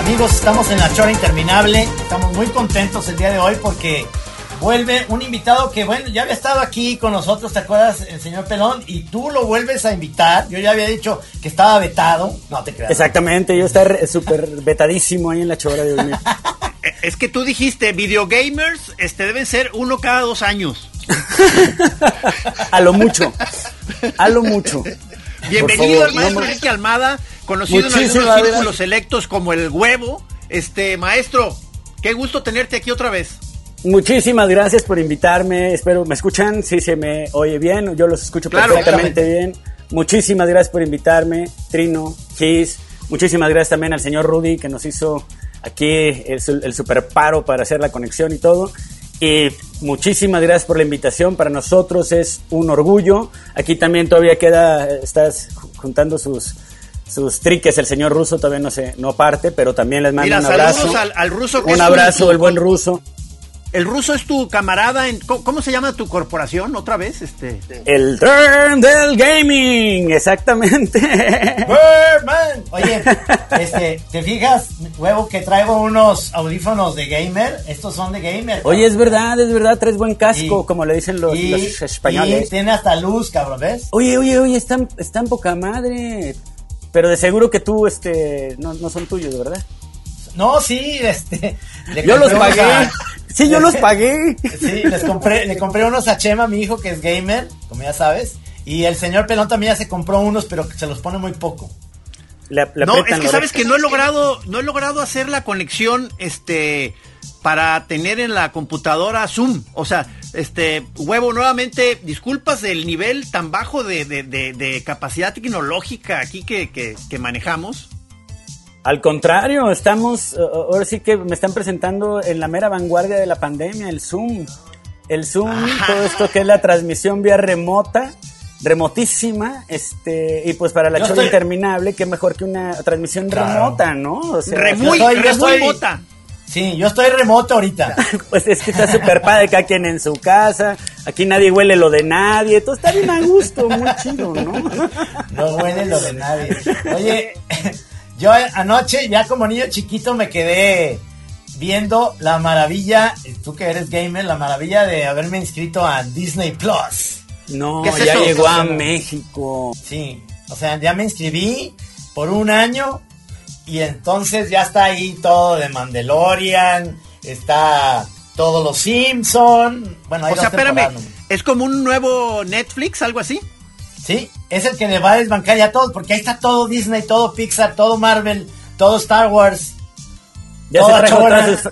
Amigos, estamos en la chora interminable. Estamos muy contentos el día de hoy porque vuelve un invitado que, bueno, ya había estado aquí con nosotros, ¿te acuerdas, el señor Pelón? Y tú lo vuelves a invitar. Yo ya había dicho que estaba vetado. No te creas. Exactamente, yo estar súper vetadísimo ahí en la chora de hoy. Es que tú dijiste, videogamers este, deben ser uno cada dos años. a lo mucho. A lo mucho. Bienvenido al maestro Enrique Almada, conocido en algunos círculos selectos como el huevo. Este, maestro, qué gusto tenerte aquí otra vez. Muchísimas gracias por invitarme. Espero me escuchan, si se me oye bien, yo los escucho perfectamente bien. Muchísimas gracias por invitarme, Trino, Gis. Muchísimas gracias también al señor Rudy que nos hizo aquí el, el super paro para hacer la conexión y todo. Y muchísimas gracias por la invitación. Para nosotros es un orgullo. Aquí también todavía queda, estás juntando sus, sus triques. El señor ruso todavía no se no parte, pero también les mando un abrazo. Al, al ruso un abrazo, el buen ruso. El ruso es tu camarada en ¿cómo, se llama tu corporación otra vez? Este El Turn del Gaming, exactamente. Birdman. Oye, este, ¿te fijas, huevo, que traigo unos audífonos de gamer? Estos son de gamer. Oye, es verdad, es verdad, traes buen casco, como le dicen los, españoles. Y tiene hasta luz, cabrón, ¿ves? Oye, oye, oye, están, están poca madre. Pero de seguro que tú, este, no, no son tuyos, ¿verdad? No, sí, este. Yo los pagué. Sí, yo los pagué. Sí, les compré, le compré unos a Chema, mi hijo, que es gamer, como ya sabes. Y el señor Pelón también ya se compró unos, pero se los pone muy poco. no, es que sabes que no he logrado, no he logrado hacer la conexión, este, para tener en la computadora Zoom. O sea, este, huevo, nuevamente, disculpas del nivel tan bajo de, de, de, capacidad tecnológica aquí que, que, que manejamos. Al contrario, estamos, ahora sí que me están presentando en la mera vanguardia de la pandemia, el Zoom. El Zoom, todo esto que es la transmisión vía remota, remotísima, este, y pues para la chora interminable, qué mejor que una transmisión remota, ¿no? O sea, muy, remota. Sí, yo estoy remoto ahorita. pues es que está súper padre, cada quien en su casa, aquí nadie huele lo de nadie, todo está bien a gusto, muy chido, ¿no? no huele lo de nadie. Oye, yo anoche, ya como niño chiquito, me quedé viendo la maravilla, tú que eres gamer, la maravilla de haberme inscrito a Disney Plus. No, ya llegó a México. Sí, o sea, ya me inscribí por un año y entonces ya está ahí todo de Mandalorian, está todos los Simpson. Bueno, o sea, espérame, ¿es como un nuevo Netflix, algo así? Sí, es el que le va a desbancar ya todo, porque ahí está todo Disney, todo Pixar, todo Marvel, todo Star Wars. Ya se trajo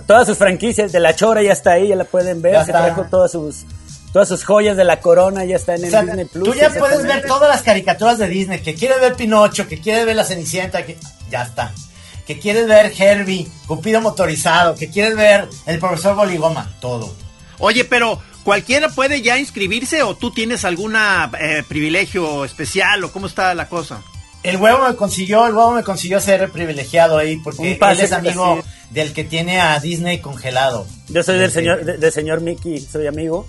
todas sus, franquicias de la Chora, ya está ahí, ya la pueden ver. se trajo todas sus, todas sus joyas de la corona, ya está en el Disney Plus. Tú ya puedes ver todas las caricaturas de Disney, que quieres ver Pinocho, que quieres ver La Cenicienta, que ya está. Que quieres ver Herbie, Cupido motorizado, que quieres ver El Profesor Boligoma, todo. Oye, pero ¿Cualquiera puede ya inscribirse o tú tienes algún eh, privilegio especial o cómo está la cosa? El huevo me consiguió, el huevo me consiguió ser privilegiado ahí porque él es amigo del que tiene a Disney congelado. Yo soy del señor, del señor Mickey, soy amigo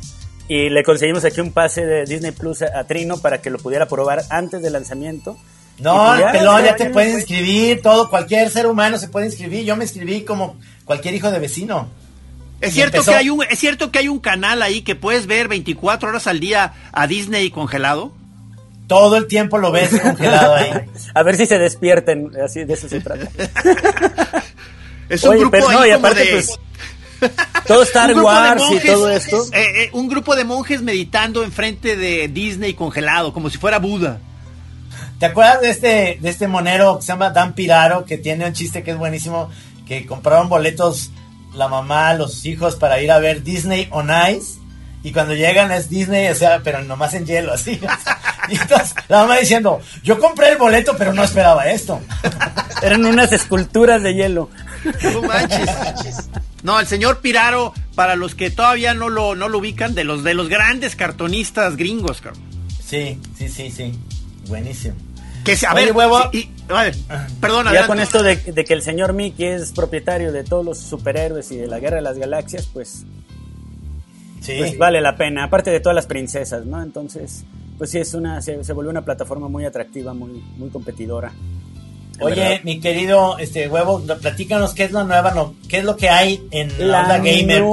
y le conseguimos aquí un pase de Disney Plus a, Trino para que lo pudiera probar antes del lanzamiento. No, pues ya, pelón ya te puedes inscribir, todo, cualquier ser humano se puede inscribir. Yo me inscribí como cualquier hijo de vecino. Es cierto, que hay un, es cierto que hay un canal ahí que puedes ver 24 horas al día a Disney congelado. Todo el tiempo lo ves congelado ahí. a ver si se despierten, así de eso se trata. es un grupo no, y aparte, de... pues, todo Star Wars y todo esto. Eh, eh, un grupo de monjes meditando enfrente de Disney congelado, como si fuera Buda. ¿Te acuerdas de este, de este monero que se llama Dan Piraro, que tiene un chiste que es buenísimo, que compraron boletos la mamá, los hijos para ir a ver Disney on Ice. Y cuando llegan es Disney, o sea, pero nomás en hielo, así. Y entonces la mamá diciendo, yo compré el boleto, pero no esperaba esto. Eran unas esculturas de hielo. No manches. No, el señor Piraro, para los que todavía no lo, no lo ubican, de los, de los grandes cartonistas gringos, cabrón. Sí, sí, sí, sí. Buenísimo. Que a ver, huevo. y, perdona, ya con esto de, que el señor Mickey es propietario de todos los superhéroes y de la guerra de las galaxias, pues, sí. pues vale la pena. Aparte de todas las princesas, ¿no? Entonces, pues sí, es una, se, se volvió una plataforma muy atractiva, muy, muy competidora. Oye, mi querido este huevo, platícanos qué es la nueva, no, qué es lo que hay en la, onda gamer,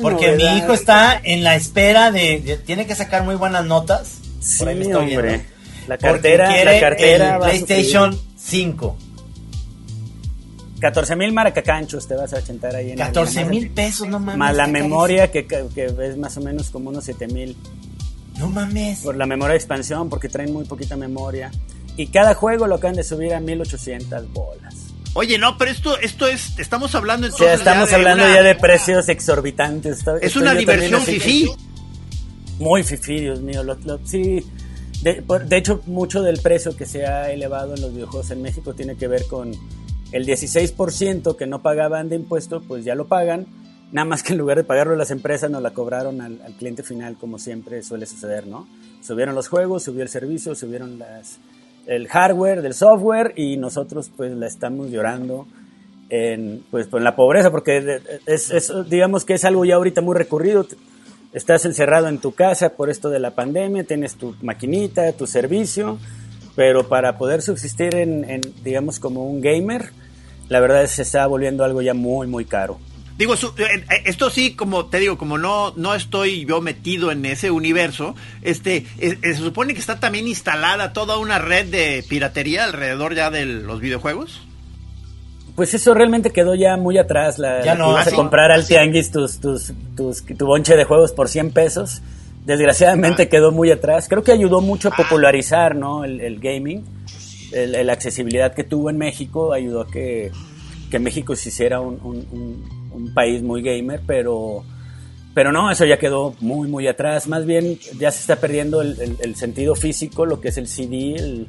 porque, mi hijo está en la espera de, tiene que sacar muy buenas notas. Sí, hombre. La cartera, la cartera PlayStation 5. 14 mil maracacanchos te vas a achentar ahí en 14 mil pesos, no mames. Más la memoria que, que, es más o menos como unos 7 mil. No mames. Por la memoria de expansión, porque traen muy poquita memoria. Y cada juego lo acaban de subir a 1800 bolas. Oye, no, pero esto, esto es, estamos hablando entonces. Ya estamos hablando ya de precios exorbitantes. Es una diversión fifi. Muy fifi, Dios mío. sí, de, de, hecho, mucho del precio que se ha elevado en los videojuegos en México tiene que ver con el 16% que no pagaban de impuesto, pues ya lo pagan. Nada más que en lugar de pagarlo las empresas, nos la cobraron al, al cliente final, como siempre suele suceder, ¿no? Subieron los juegos, subió el servicio, subieron las, el hardware, del software y nosotros pues la estamos llorando en, pues, en la pobreza porque es, digamos que es algo ya ahorita muy recurrido. Estás encerrado en tu casa por esto de la pandemia, tienes tu maquinita, tu servicio, pero para poder subsistir en, digamos como un gamer, la verdad es que se está volviendo algo ya muy, muy caro. Digo, eh, eh, esto sí, como te digo, como no, no estoy yo metido en ese universo, este, eh, se supone que está también instalada toda una red de piratería alrededor ya de los videojuegos. Pues eso realmente quedó ya muy atrás. La, ya no, vas a comprar al tianguis tus, tus, tus, tu bonche de juegos por 100 pesos. Desgraciadamente ah. quedó muy atrás. Creo que ayudó mucho a ah. popularizar ¿no? el, gaming. la accesibilidad que tuvo en México ayudó a que, que México se hiciera un un país muy gamer, pero, pero no, eso ya quedó muy, muy atrás. Más bien ya se está perdiendo el, sentido físico, lo que es el CD.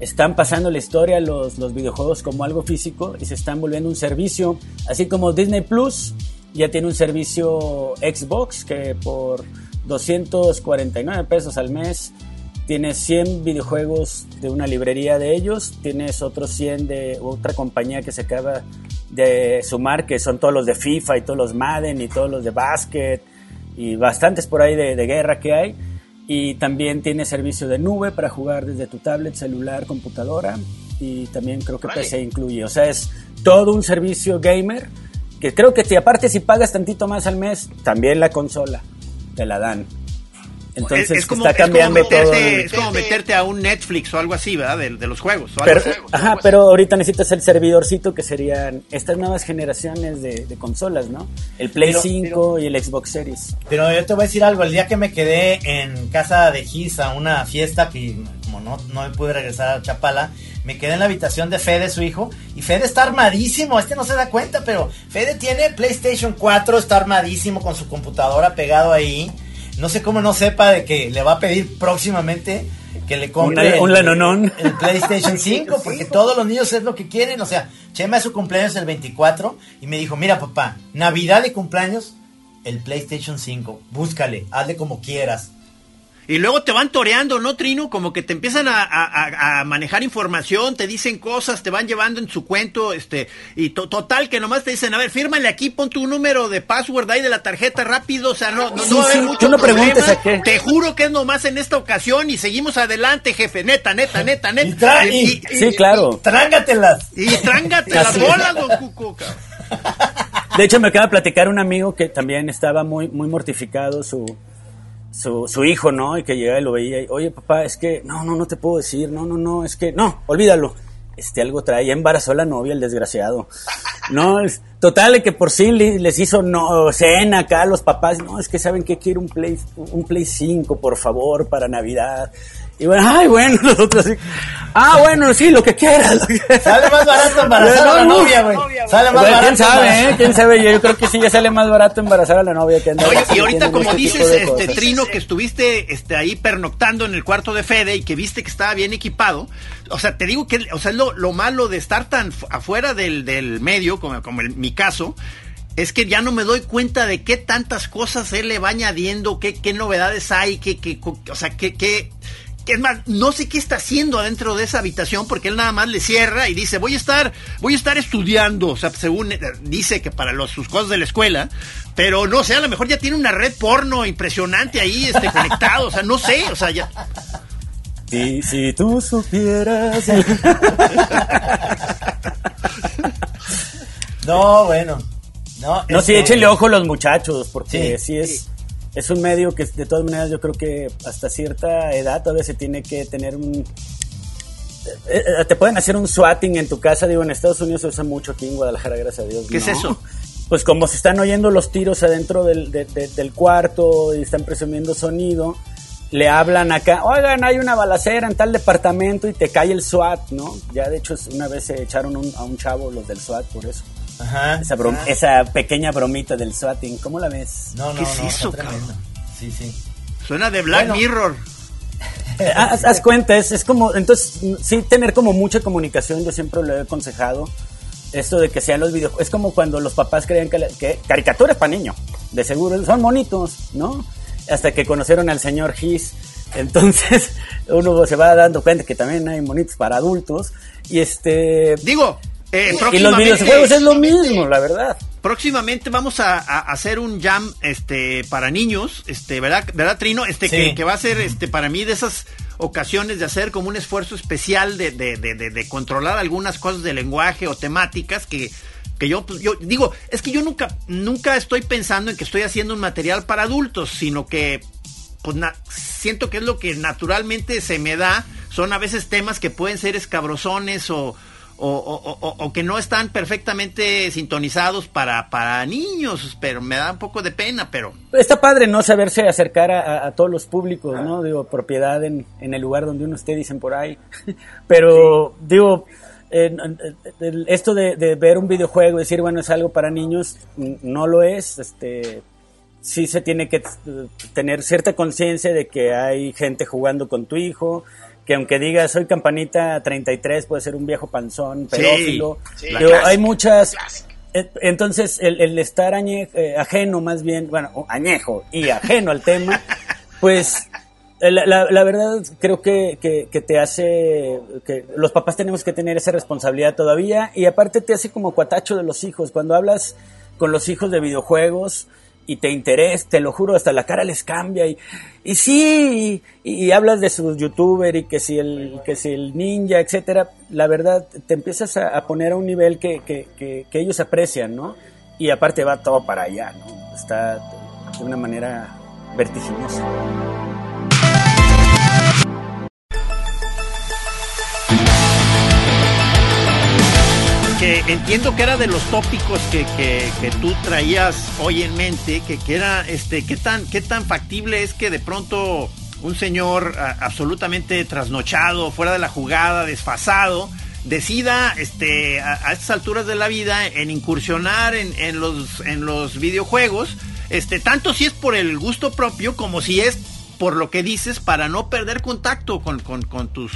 Están pasando la historia los, los videojuegos como algo físico y se están volviendo un servicio, así como Disney Plus ya tiene un servicio Xbox que por 249 pesos al mes tienes 100 videojuegos de una librería de ellos, tienes otros 100 de otra compañía que se acaba de sumar, que son todos los de FIFA y todos los Madden y todos los de básquet y bastantes por ahí de, guerra que hay. Y también tiene servicio de nube para jugar desde tu tablet, celular, computadora y también creo que PC incluye. O sea, es todo un servicio gamer que creo que si aparte si pagas tantito más al mes, también la consola te la dan. Entonces es, como, está cambiando todo. Es como meterte a un Netflix o algo así, ¿verdad? De, los juegos. pero, ajá, pero ahorita necesitas el servidorcito que serían estas nuevas generaciones de, consolas, ¿no? El Play 5 y el Xbox Series. Pero yo te voy a decir algo. El día que me quedé en casa de Giz a una fiesta, que como no, no me pude regresar a Chapala, me quedé en la habitación de Fede, su hijo, y Fede está armadísimo, este no se da cuenta, pero Fede tiene PlayStation 4, está armadísimo con su computadora pegado ahí no sé cómo no sepa de que le va a pedir próximamente que le compre un, el, el, PlayStation 5, porque todos los niños es lo que quieren. O sea, Chema es su cumpleaños el 24 y me dijo, mira papá, Navidad y cumpleaños, el PlayStation 5, búscale, hazle como quieras. Y luego te van toreando, ¿no, Trino? Como que te empiezan a, manejar información, te dicen cosas, te van llevando en su cuento, este, y total que nomás te dicen, a ver, fírmale aquí, pon tu número de password ahí de la tarjeta rápido, o sea, no, no, va a haber mucho no preguntes a qué. Te juro que es nomás en esta ocasión y seguimos adelante, jefe, neta, neta, neta, neta. Y sí, claro. Trángatelas. Y trángatelas bolas, don Cuco, De hecho, me acaba de platicar un amigo que también estaba muy, muy mortificado su su, su hijo, ¿no? Y que llegaba y lo veía y, oye, papá, es que, no, no, no te puedo decir, no, no, no, es que, no, olvídalo. Este, algo traía, embarazó a la novia, el desgraciado. No, es, total, que por sí les hizo no, cena acá a los papás. No, es que saben que quiero un Play, un Play 5, por favor, para Navidad. Y bueno, ay, bueno, nosotros sí. Ah, bueno, sí, lo que quieras. Sale más barato embarazar a la novia, güey. Sale más barato. ¿Quién sabe, eh? ¿Quién sabe? Yo creo que sí, ya sale más barato embarazar a la novia que andar. Oye, y ahorita como este dices, este Trino, que estuviste este, ahí pernoctando en el cuarto de Fede y que viste que estaba bien equipado, o sea, te digo que, o sea, lo, lo malo de estar tan afuera del, del medio, como, como en mi caso, es que ya no me doy cuenta de qué tantas cosas él le va añadiendo, qué, qué novedades hay, qué, qué, o sea, qué, qué, es más, no sé qué está haciendo adentro de esa habitación porque él nada más le cierra y dice, voy a estar, voy a estar estudiando, o sea, según eh, dice que para los, sus cosas de la escuela, pero no sé, a lo mejor ya tiene una red porno impresionante ahí, este, conectado, o sea, no sé, o sea, ya... Y si tú supieras... no, bueno. No, no sí, échenle ojo los muchachos, porque sí, es es un medio que de todas maneras yo creo que hasta cierta edad todavía se tiene que tener un... Eh, eh, te pueden hacer un swatting en tu casa, digo, en Estados Unidos se usa mucho aquí en Guadalajara, gracias a Dios. ¿Qué es eso? Pues como se están oyendo los tiros adentro del, del cuarto y están presumiendo sonido, le hablan acá, oigan, hay una balacera en tal departamento y te cae el SWAT, ¿no? Ya de hecho una vez se echaron a un chavo los del SWAT por eso. Ajá. Esa, esa pequeña bromita del swatting, ¿cómo la ves? No, no, ¿Qué es eso, Sí, sí. Suena de Black Mirror. Eh, haz, cuenta, es, como, entonces, sí, tener como mucha comunicación, yo siempre lo he aconsejado. Esto de que sean los videojuegos, es como cuando los papás creían que, que caricaturas para niños, de seguro, son monitos, ¿no? Hasta que conocieron al señor Gis. Entonces, uno se va dando cuenta que también hay monitos para adultos. Y este. Digo, eh, y los videojuegos es lo mismo, la verdad. Próximamente vamos a, hacer un jam este para niños, este, ¿verdad, ¿verdad Trino? Este que, va a ser este para mí de esas ocasiones de hacer como un esfuerzo especial de, de, de, de controlar algunas cosas de lenguaje o temáticas que, que yo, pues, yo digo, es que yo nunca, nunca estoy pensando en que estoy haciendo un material para adultos, sino que pues siento que es lo que naturalmente se me da, son a veces temas que pueden ser escabrosones o, o, que no están perfectamente sintonizados para, para niños, pero me da un poco de pena, pero... Está padre, ¿no? Saberse acercar a, todos los públicos, ¿no? Digo, propiedad en, en, el lugar donde uno esté, dicen por ahí. pero, digo, esto de, de, ver un videojuego y decir, bueno, es algo para niños, no lo es, este... Sí se tiene que tener cierta conciencia de que hay gente jugando con tu hijo, que aunque diga soy campanita 33, puede ser un viejo panzón, pedófilo. hay muchas... Entonces, el, estar eh, ajeno más bien, bueno, añejo y ajeno al tema, pues la, verdad creo que, que, te hace, que los papás tenemos que tener esa responsabilidad todavía y aparte te hace como cuatacho de los hijos. Cuando hablas con los hijos de videojuegos, y te interesa, te lo juro, hasta la cara les cambia y, y sí, y, hablas de sus youtuber y que si el, que si el ninja, etcétera, la verdad te empiezas a, poner a un nivel que, que, que, que, ellos aprecian, ¿no? Y aparte va todo para allá, ¿no? Está de una manera vertiginosa. Que entiendo que era de los tópicos que, que, tú traías hoy en mente, que, que, era, este, qué tan, qué tan factible es que de pronto un señor absolutamente trasnochado, fuera de la jugada, desfasado, decida este, a, estas alturas de la vida en incursionar en, en, los, en los videojuegos, este, tanto si es por el gusto propio como si es por lo que dices para no perder contacto con, con, con tus,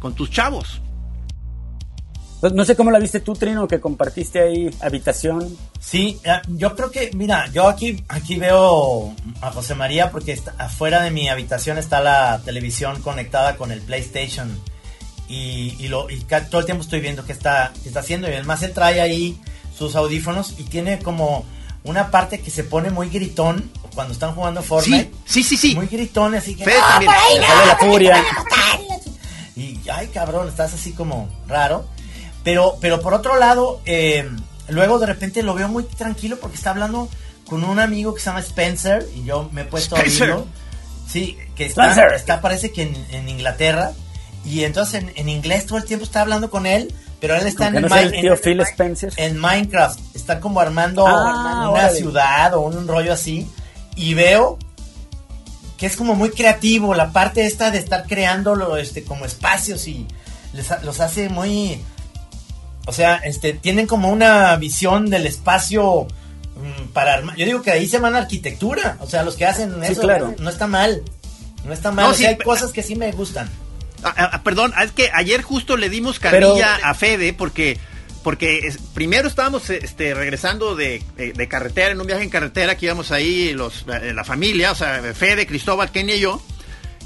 con tus chavos. Pues, no sé cómo la viste tú, Trino, que compartiste ahí habitación. Sí, eh, yo creo que, mira, yo aquí, aquí veo a José María porque está, afuera de mi habitación está la televisión conectada con el PlayStation y, lo, y todo el tiempo estoy viendo qué está, qué está haciendo y además él trae ahí sus audífonos y tiene como una parte que se pone muy gritón cuando están jugando Fortnite. Sí, sí, sí. Muy gritón, así que... ¡Ah, la furia. Y, ay, cabrón, estás así como raro. Pero, pero por otro lado, eh, luego de repente lo veo muy tranquilo porque está hablando con un amigo que se llama Spencer y yo me he puesto a oírlo. Sí, que está, está parece que en, Inglaterra. Y entonces en, inglés todo el tiempo está hablando con él, pero él está en, el Phil Spencer? en Minecraft, está como armando ah, una ciudad o un rollo así. Y veo que es como muy creativo la parte esta de estar creando este como espacios y los hace muy o sea, este, tienen como una visión del espacio mm, para armar. Yo digo que ahí se van a arquitectura. O sea, los que hacen eso claro. no está mal. No está mal. hay cosas que sí me gustan. Ah, ah, perdón, es que ayer justo le dimos carilla a Fede porque porque primero estábamos este, regresando de, carretera, en un viaje en carretera, que íbamos ahí los, eh, la familia, o sea, Fede, Cristóbal, Kenia y yo,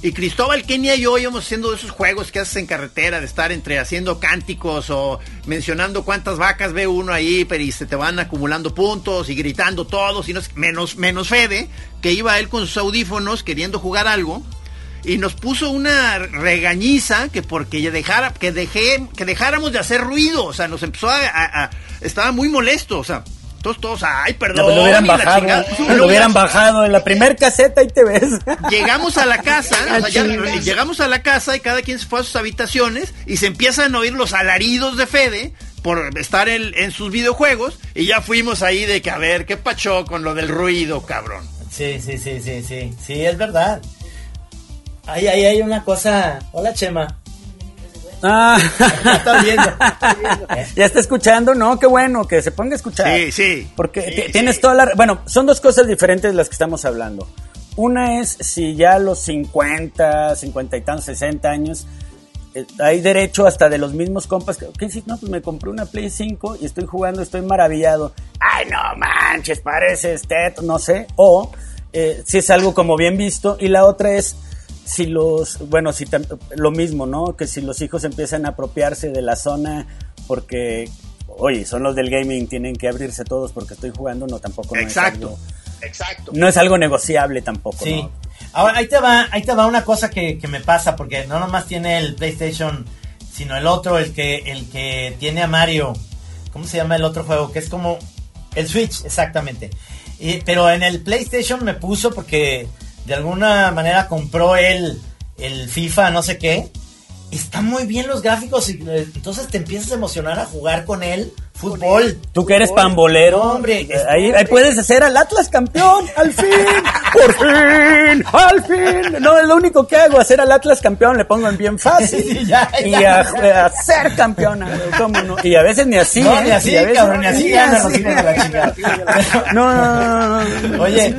Y Cristóbal, Kenia y yo íbamos haciendo esos juegos que haces en carretera, de estar entre haciendo cánticos o mencionando cuántas vacas ve uno ahí, pero y se te van acumulando puntos y gritando todos, y no, menos, menos Fede, que iba él con sus audífonos queriendo jugar algo y nos puso una regañiza que porque dejara, que dejé, que dejáramos de hacer ruido, o sea, nos empezó a, estaba muy molesto, o sea, todos, todos, ay, perdón. lo hubieran bajado, lo hubieran bajado en la primer caseta y te ves. Llegamos a la casa, llegamos a la casa y cada quien se fue a sus habitaciones y se empiezan a oír los alaridos de Fede por estar en, en sus videojuegos y ya fuimos ahí de que a ver, ¿qué pachó con lo del ruido, cabrón? Sí, sí, sí, sí, sí, sí, es verdad. Ahí, ahí hay una cosa. Hola, Chema. Ah, viendo, ya está escuchando, ¿no? Qué bueno que se ponga a escuchar. Sí, sí. Porque tienes toda la. Bueno, son dos cosas diferentes las que estamos hablando. Una es si ya a los 50, 50 y tantos, 60 años eh, hay derecho hasta de los mismos compas. ¿Qué si no? Pues me compré una Play 5 y estoy jugando, estoy maravillado. Ay, no manches, parece este, no sé. O eh, si es algo como bien visto. Y la otra es si los, bueno, si lo mismo, ¿no? Que si los hijos empiezan a apropiarse de la zona porque, oye, son los del gaming, tienen que abrirse todos porque estoy jugando, no, tampoco. Exacto, no es algo, exacto. No es algo negociable tampoco. Sí. Ahora, ahí te va, ahí te va una cosa que, que me pasa, porque no nomás tiene el PlayStation, sino el otro, el que, el que tiene a Mario. ¿Cómo se llama el otro juego? Que es como el Switch, exactamente. Y, pero en el PlayStation me puso porque de alguna manera compró él el FIFA, no sé qué. Están muy bien los gráficos y eh, entonces te empiezas a emocionar a jugar con él fútbol. Tú que eres pambolero. hombre, ahí, puedes hacer al Atlas campeón, al fin, por fin, al fin. No, es lo único que hago, hacer al Atlas campeón, le pongo en bien fácil. y a, ser campeona, no? Y a veces ni así. No, ni así, cabrón, ni así No, no, no, Oye,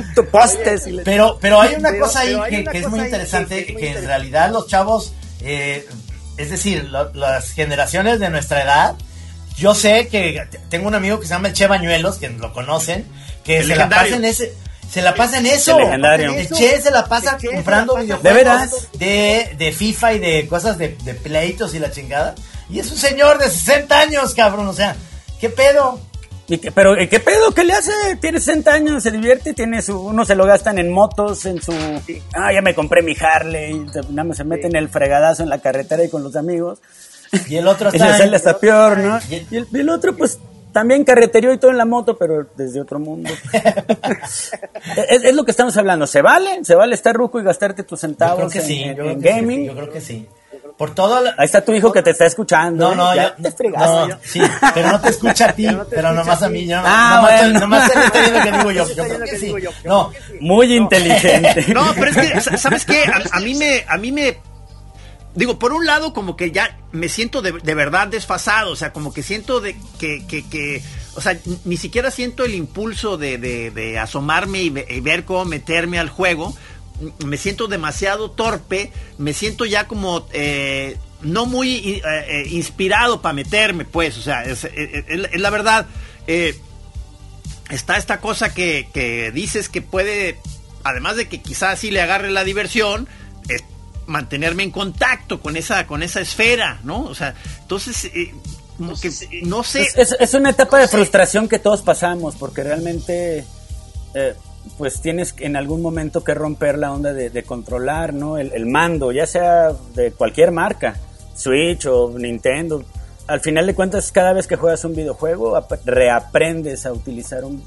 pero, pero hay una cosa ahí que, es muy interesante, que en realidad los chavos, eh, es decir, las generaciones de nuestra edad, yo sé que tengo un amigo que se llama el Che Bañuelos, que lo conocen, que se la pasa en ese se la pasa en eso. El legendario. El Che se la pasa comprando videojuegos ¿De, de, FIFA y de cosas de, pleitos y la chingada. Y es un señor de 60 años, cabrón. O sea, ¿qué pedo? ¿Y qué, pero ¿qué pedo? ¿Qué le hace? Tiene 60 años, se divierte, tiene su, uno se lo gastan en motos, en su, ah, ya me compré mi Harley, nada más se mete en el fregadazo en la carretera y con los amigos. Y el otro está. Y hasta peor, ¿no? Y el, otro, pues, también carreterió y todo en la moto, pero desde otro mundo. es, lo que estamos hablando. ¿Se vale? ¿Se vale estar ruco y gastarte tus centavos en, gaming? yo creo que sí. Por todo Ahí está tu hijo que te está escuchando. No, no, ya, te fregaste. No, sí, pero no te escucha a ti, pero nomás a mí. Yo, ah, nomás, bueno. nomás te estoy viendo que digo yo. Yo creo que sí. No. Muy inteligente. No, pero es que, ¿sabes qué? a mí me, a mí me digo, por un lado como que ya me siento de, verdad desfasado, o sea, como que siento de que, que, que o sea, ni siquiera siento el impulso de, de, asomarme y, ver cómo meterme al juego, me siento demasiado torpe, me siento ya como eh, no muy eh, eh, inspirado para meterme, pues, o sea, es, la verdad, está esta cosa que, que dices que puede, además de que quizás sí le agarre la diversión, mantenerme en contacto con esa, con esa esfera, ¿no? O sea, entonces, eh, como que, no sé. Es, una etapa de frustración que todos pasamos, porque realmente, eh, pues tienes en algún momento que romper la onda de, controlar, ¿no? El, mando, ya sea de cualquier marca, Switch o Nintendo. Al final de cuentas, cada vez que juegas un videojuego, reaprendes a utilizar un,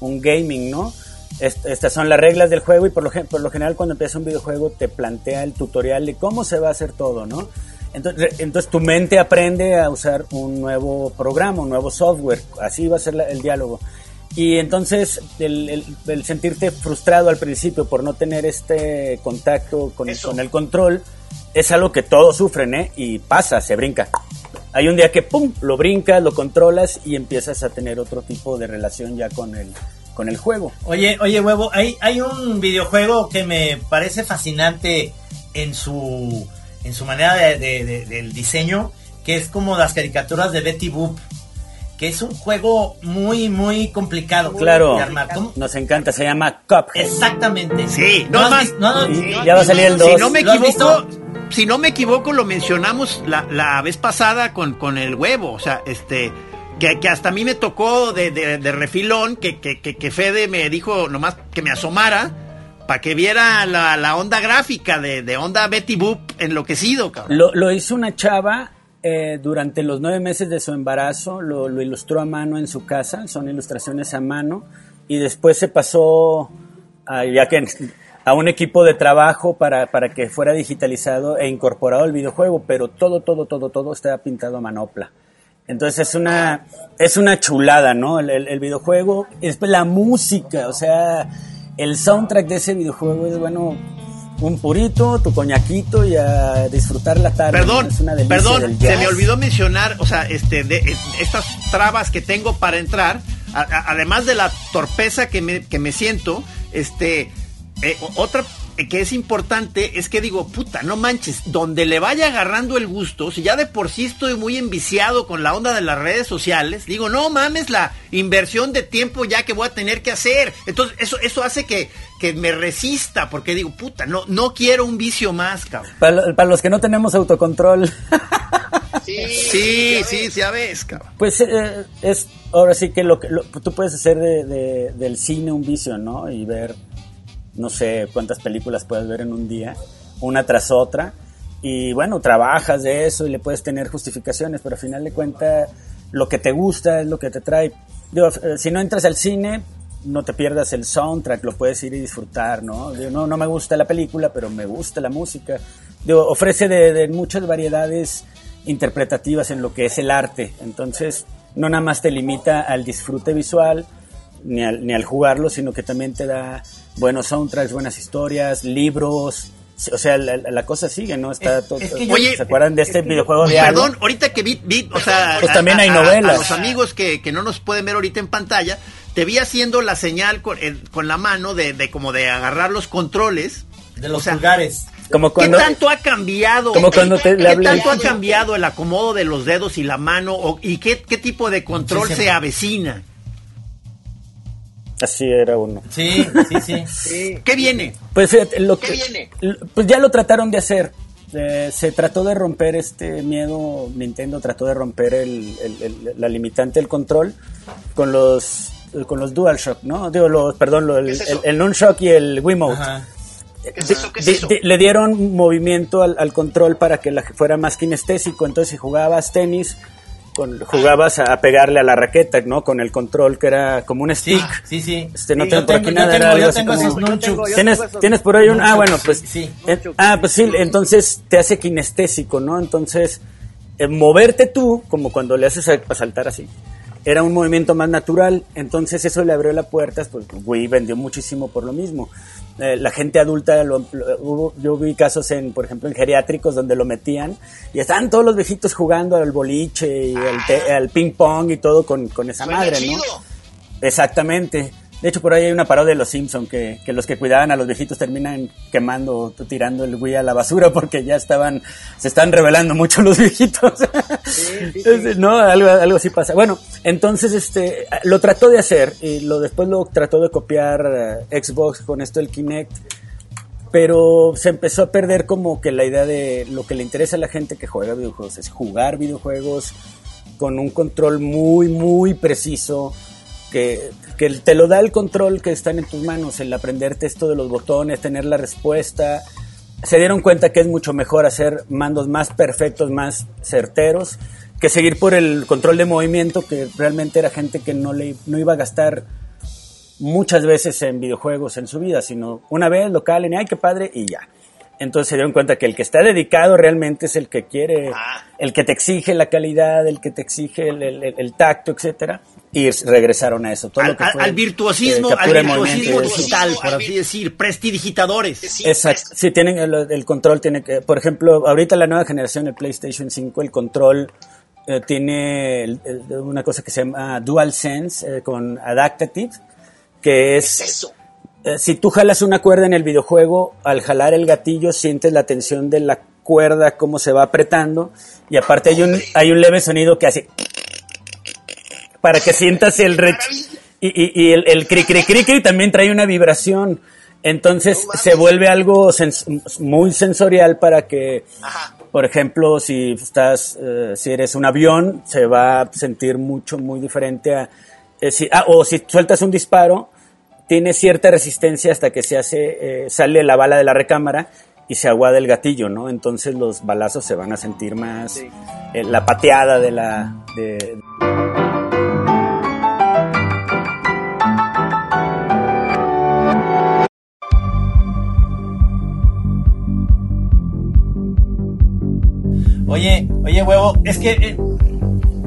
un gaming, ¿no? Estas son las reglas del juego y por lo, por lo general cuando empiezas un videojuego te plantea el tutorial de cómo se va a hacer todo, ¿no? Entonces, entonces tu mente aprende a usar un nuevo programa, un nuevo software, así va a ser el diálogo. Y entonces el, sentirte frustrado al principio por no tener este contacto con, con, el control es algo que todos sufren, ¿eh? Y pasa, se brinca. Hay un día que, ¡pum!, lo brincas, lo controlas y empiezas a tener otro tipo de relación ya con el, con el juego. Oye, oye, huevo, hay, hay un videojuego que me parece fascinante en su, en su manera de, del diseño, que es como las caricaturas de Betty Boop, que es un juego muy, muy complicado claro, Nos encanta, se llama Cup. Exactamente. Sí, no, más. ya va a salir el 2. Si no me equivoco, si no me equivoco, lo mencionamos la, la vez pasada con, con el huevo. O sea, este. Que, hasta a mí me tocó de, de, refilón, que, que, que, Fede me dijo nomás que me asomara para que viera la, la, onda gráfica de, de onda Betty Boop enloquecido, cabrón. Lo, lo hizo una chava eh, durante los nueve meses de su embarazo lo, ilustró a mano en su casa, son ilustraciones a mano, y después se pasó a, ya que, a un equipo de trabajo para, para, que fuera digitalizado e incorporado al videojuego, pero todo, todo, todo, todo está pintado a manopla. Entonces es una, es una chulada, ¿no? El, el, videojuego, después la música, o sea, el soundtrack de ese videojuego es, bueno, un purito, tu coñaquito y a disfrutar la tarde. Perdón, perdón, se me olvidó mencionar, o sea, este, de, eh, estas trabas que tengo para entrar, además de la torpeza que me, que me siento, este, eh, otra que es importante es que digo, puta, no manches, donde le vaya agarrando el gusto, si ya de por sí estoy muy enviciado con la onda de las redes sociales, digo, no mames la inversión de tiempo ya que voy a tener que hacer. Entonces, eso, eso hace que, que me resista, porque digo, puta, no, no quiero un vicio más, cabrón. Para, los que no tenemos autocontrol. Sí, sí, sí, ya ves, cabrón. Pues eh, es ahora sí que lo que tú puedes hacer de, del cine un vicio, ¿no? Y ver no sé cuántas películas puedes ver en un día, una tras otra, y bueno, trabajas de eso y le puedes tener justificaciones, pero al final de cuentas lo que te gusta es lo que te trae. Eh, si no entras al cine, no te pierdas el soundtrack, lo puedes ir y disfrutar, ¿no? no, me gusta la película, pero me gusta la música. ofrece de, muchas variedades interpretativas en lo que es el arte, entonces no nada más te limita al disfrute visual, ni al, ni al jugarlo, sino que también te da buenos soundtracks, buenas historias, libros. O sea, la, cosa sigue, ¿no? Está todo, Oye, ¿se acuerdan de este videojuego de Perdón, ahorita que vi, o sea, pues también hay novelas. A, los amigos que, que, no nos pueden ver ahorita en pantalla, te vi haciendo la señal con, con la mano de, de, como de agarrar los controles. De los lugares. Como cuando, ¿Qué tanto ha cambiado? Como cuando te, ¿Qué tanto ha cambiado el acomodo de los dedos y la mano? O, ¿Y qué, qué tipo de control se avecina? Así era uno. Sí, sí, sí. ¿Qué viene? Pues lo que, viene? Pues ya lo trataron de hacer. Eh, se trató de romper este miedo. Nintendo trató de romper el, la limitante del control con los con los DualShock, ¿no? Digo, los, perdón, el, el, Nunchok y el Wiimote. le dieron movimiento al, al, control para que la, fuera más kinestésico. Entonces, si jugabas tenis, jugabas a, pegarle a la raqueta, ¿no? Con el control que era como un stick. Sí, sí. Este, no tengo por aquí nada. Yo tengo, ¿Tienes, ¿Tienes por ahí un...? Ah, bueno, pues... Sí. ah, pues sí, entonces te hace kinestésico, ¿no? Entonces, eh, moverte tú, como cuando le haces a, saltar así, era un movimiento más natural. Entonces eso le abrió las puertas, pues Wii vendió muchísimo por lo mismo. Eh, la gente adulta, yo vi casos en, por ejemplo, en geriátricos donde lo metían y estaban todos los viejitos jugando al boliche y al, ah. ping pong y todo con, con esa madre, ¿no? Exactamente. De hecho, por ahí hay una parodia de los Simpson que, que, los que cuidaban a los viejitos terminan quemando o tirando el Wii a la basura porque ya estaban, se están revelando mucho los viejitos. no, algo, algo así pasa. Bueno, entonces este, lo trató de hacer y lo después lo trató de copiar eh, Xbox con esto del Kinect. Pero se empezó a perder como que la idea de lo que le interesa a la gente que juega videojuegos es jugar videojuegos con un control muy, muy preciso que, te lo da el control que están en tus manos, el aprenderte esto de los botones, tener la respuesta. Se dieron cuenta que es mucho mejor hacer mandos más perfectos, más certeros, que seguir por el control de movimiento, que realmente era gente que no, le, no iba a gastar muchas veces en videojuegos en su vida, sino una vez local, en ay, qué padre, y ya. Entonces se dieron cuenta que el que está dedicado realmente es el que quiere, ah. el que te exige la calidad, el que te exige el, tacto, etcétera. Y regresaron a eso. Todo al, lo que fue, al virtuosismo, al virtuosismo digital, por así decir, prestidigitadores. Exacto. Sí, tienen el, control, tiene que, por ejemplo, ahorita la nueva generación de PlayStation 5, el control eh, tiene una cosa que se llama DualSense eh, con Adaptative, que es, eso? Eh, si tú jalas una cuerda en el videojuego, al jalar el gatillo sientes la tensión de la cuerda, cómo se va apretando, y aparte hay un, hay un leve sonido que hace para que sientas el y, y, el, el cri cri cri también trae una vibración. Entonces se vuelve algo muy sensorial para que, por ejemplo, si estás, eh, si eres un avión, se va a sentir mucho, muy diferente a, eh, si, ah, o si sueltas un disparo, tiene cierta resistencia hasta que se hace, eh, sale la bala de la recámara y se aguada el gatillo, ¿no? Entonces los balazos se van a sentir más, la pateada de la... De, Oye, oye, huevo, es que eh,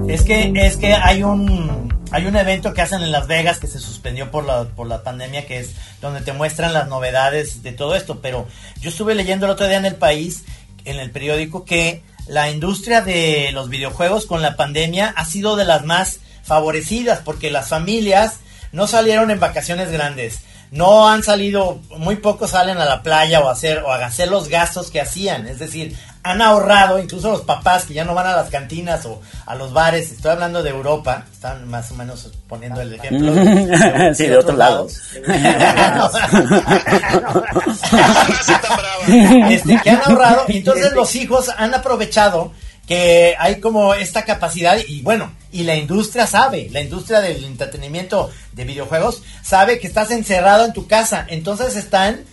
es que es que hay un hay un evento que hacen en Las Vegas que se suspendió por la por la pandemia que es donde te muestran las novedades de todo esto, pero yo estuve leyendo el otro día en el país en el periódico que la industria de los videojuegos con la pandemia ha sido de las más favorecidas porque las familias no salieron en vacaciones grandes no han salido, muy pocos salen a la playa o hacer, o a hacer los gastos que hacían. Es decir, han ahorrado, incluso los papás que ya no van a las cantinas o a los bares, estoy hablando de Europa, están más o menos poniendo el ejemplo. De, sí, de, otros lados. este, que han ahorrado, y entonces los hijos han aprovechado que hay como esta capacidad y bueno, y la industria sabe, la industria del entretenimiento de videojuegos sabe que estás encerrado en tu casa, entonces están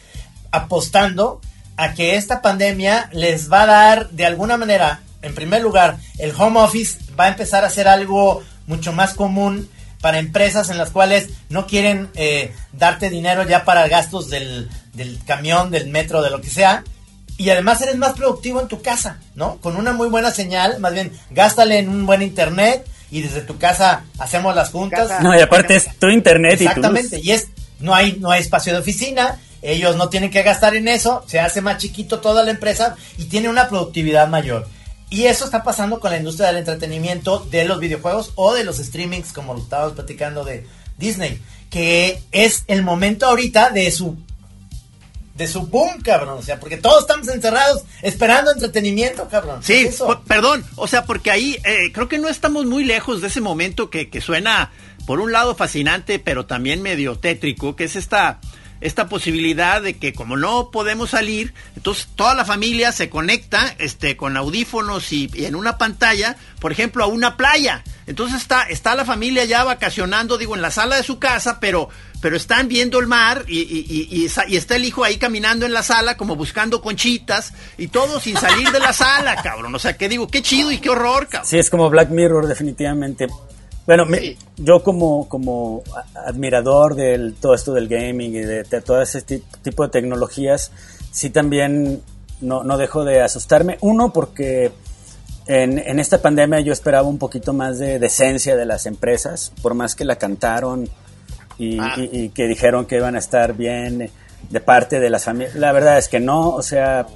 apostando a que esta pandemia les va a dar de alguna manera, en primer lugar, el home office va a empezar a ser algo mucho más común para empresas en las cuales no quieren eh, darte dinero ya para gastos del, del camión, del metro, de lo que sea, y además eres más productivo en tu casa, ¿no? Con una muy buena señal, más bien, gástale en un buen internet y desde tu casa hacemos las juntas. No, y aparte es tu internet Exactamente, y, es no hay no hay espacio de oficina, ellos no tienen que gastar en eso, se hace más chiquito toda la empresa y tiene una productividad mayor. Y eso está pasando con la industria del entretenimiento, de los videojuegos o de los streamings, como lo estábamos platicando de Disney, que es el momento ahorita de su de su boom, cabrón. O sea, porque todos estamos encerrados esperando entretenimiento, cabrón. Sí, perdón. O sea, porque ahí eh, creo que no estamos muy lejos de ese momento que, que suena, por un lado, fascinante, pero también medio tétrico, que es esta esta posibilidad de que como no podemos salir, entonces toda la familia se conecta este, con audífonos y, en una pantalla, por ejemplo, a una playa. Entonces está, está la familia ya vacacionando, digo, en la sala de su casa, pero, pero están viendo el mar y, y, y, está el hijo ahí caminando en la sala como buscando conchitas y todo sin salir de la sala, cabrón. O sea, que digo, qué chido y qué horror, cabrón. Sí, es como Black Mirror, definitivamente. Bueno, yo como, como admirador de todo esto del gaming y de, todo ese tipo de tecnologías, sí también no, no dejo de asustarme. Uno, porque en, en, esta pandemia yo esperaba un poquito más de decencia de las empresas, por más que la cantaron y, ah. que dijeron que iban a estar bien de parte de las familias. La verdad es que no, o sea,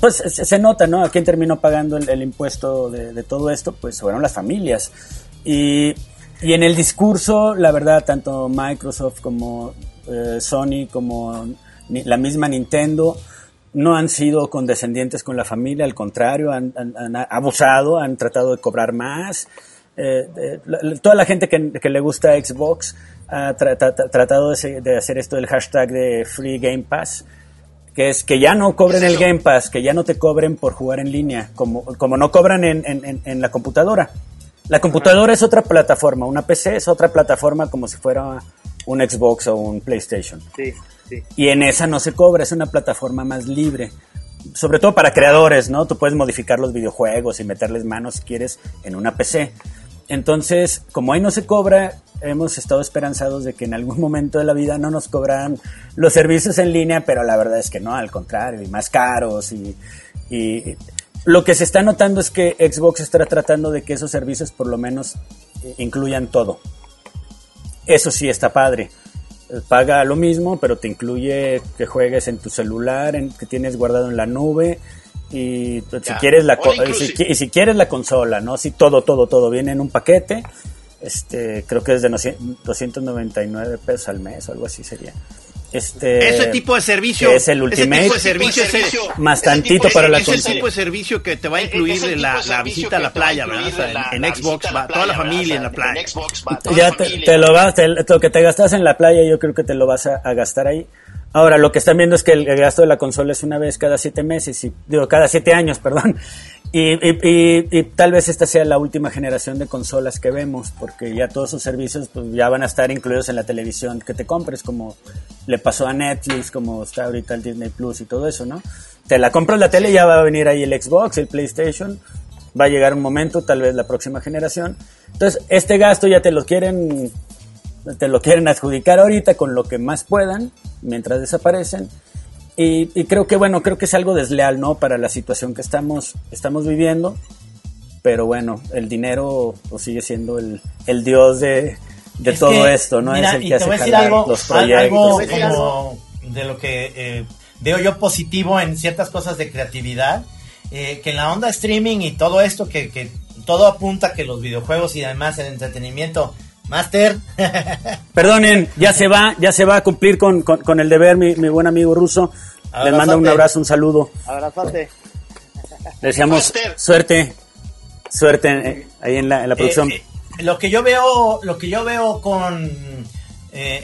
pues se nota, ¿no? ¿A quién terminó pagando el, impuesto de, de, todo esto? Pues fueron las familias. Y, y en el discurso, la verdad, tanto Microsoft como eh, Sony, como la misma Nintendo, no han sido condescendientes con la familia, al contrario, han, abusado, han tratado de cobrar más. Eh, toda la gente que, que, le gusta Xbox ha tratado de, hacer esto del hashtag de Free Game Pass, que es que ya no cobren el Game Pass, que ya no te cobren por jugar en línea, como, como no cobran en, en, en la computadora. La computadora es otra plataforma, una PC es otra plataforma como si fuera un Xbox o un PlayStation. Sí, sí. Y en esa no se cobra, es una plataforma más libre. Sobre todo para creadores, ¿no? Tú puedes modificar los videojuegos y meterles manos si quieres en una PC. Entonces, como ahí no se cobra, hemos estado esperanzados de que en algún momento de la vida no nos cobran los servicios en línea, pero la verdad es que no, al contrario, y más caros y, y lo que se está notando es que Xbox está tratando de que esos servicios por lo menos eh, incluyan todo. Eso sí está padre. Eh, paga lo mismo, pero te incluye que juegues en tu celular, en, que tienes guardado en la nube y si quieres la y si, quieres la consola, ¿no? Si todo todo todo viene en un paquete. Este, creo que es de 299 pesos al mes o algo así sería. Este, ese tipo de servicio es el Ultimate. ese tipo de servicio, más tantito para la es el tipo de servicio que te va a incluir la, visita a la playa ¿verdad? en, Xbox va toda la familia en la playa. Ya te, lo vas lo que te gastas en la playa yo creo que te lo vas a, gastar ahí ahora lo que están viendo es que el, gasto de la consola es una vez cada siete meses y digo cada siete años perdón y, tal vez esta sea la última generación de consolas que vemos, porque ya todos esos servicios pues, ya van a estar incluidos en la televisión que te compres, como le pasó a Netflix, como está ahorita el Disney Plus y todo eso, ¿no? Te la compras la tele ya va a venir ahí el Xbox, el PlayStation, va a llegar un momento, tal vez la próxima generación. Entonces, este gasto ya te lo quieren, te lo quieren adjudicar ahorita con lo que más puedan, mientras desaparecen y, creo que, bueno, creo que es algo desleal, ¿no? Para la situación que estamos, estamos viviendo. Pero bueno, el dinero pues, sigue siendo el, el dios de, de todo esto, ¿no? es el que hace algo, los proyectos. Algo de lo que eh, veo yo positivo en ciertas cosas de creatividad. Eh, que en la onda streaming y todo esto, que, que todo apunta que los videojuegos y además el entretenimiento Master. Perdonen, ya se va, ya se va a cumplir con, el deber mi, buen amigo ruso. Les mando un abrazo, un saludo. Abrazate. deseamos suerte, suerte eh, ahí en la, producción. Eh, eh, lo que yo veo, lo que yo veo con,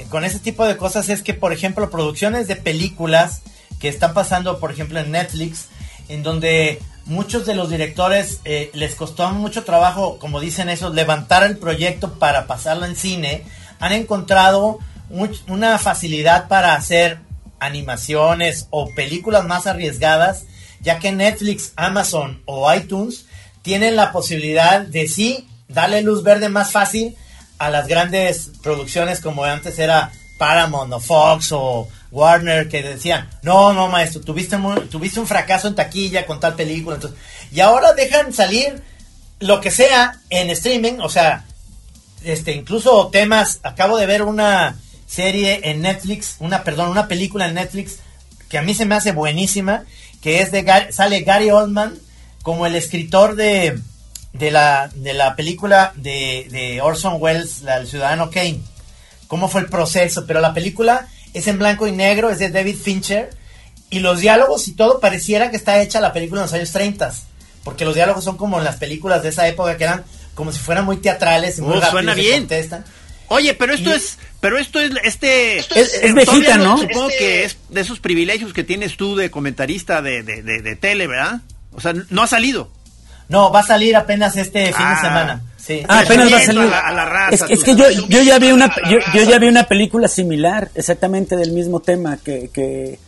con ese tipo de cosas es que, por ejemplo, producciones de películas que están pasando, por ejemplo, en Netflix, en donde muchos de los directores eh, les costó mucho trabajo, como dicen eso, levantar el proyecto para pasarlo en cine. Han encontrado una facilidad para hacer animaciones o películas más arriesgadas, ya que Netflix, Amazon o iTunes tienen la posibilidad de sí darle luz verde más fácil a las grandes producciones como antes era Paramount o Fox o Warner que decían, no, no, maestro, tuviste, tuviste un fracaso en taquilla con tal película. Entonces, y ahora dejan salir lo que sea en streaming, o sea, este, incluso temas, acabo de ver una serie en Netflix, una, perdón, una película en Netflix que a mí se me hace buenísima, que es de, sale Gary Oldman como el escritor de, de, la, de la película de, de Orson Welles, la, el ciudadano Kane. Cómo fue el proceso, pero la película es en blanco y negro, es de David Fincher, y los diálogos y todo pareciera que está hecha la película en los años 30, porque los diálogos son como en las películas de esa época que eran como si fueran muy teatrales y muy oh, suena bien. Contestan. Oye, pero esto es, pero esto es, este, es, es ¿no? Supongo que es de esos privilegios que tienes tú de comentarista de, de, de, tele, ¿verdad? O sea, no ha salido. No, va a salir apenas este fin de ah. Ah, apenas va a salir. es, que yo, yo, ya vi una, yo, ya vi una película similar, exactamente del mismo tema, que, que,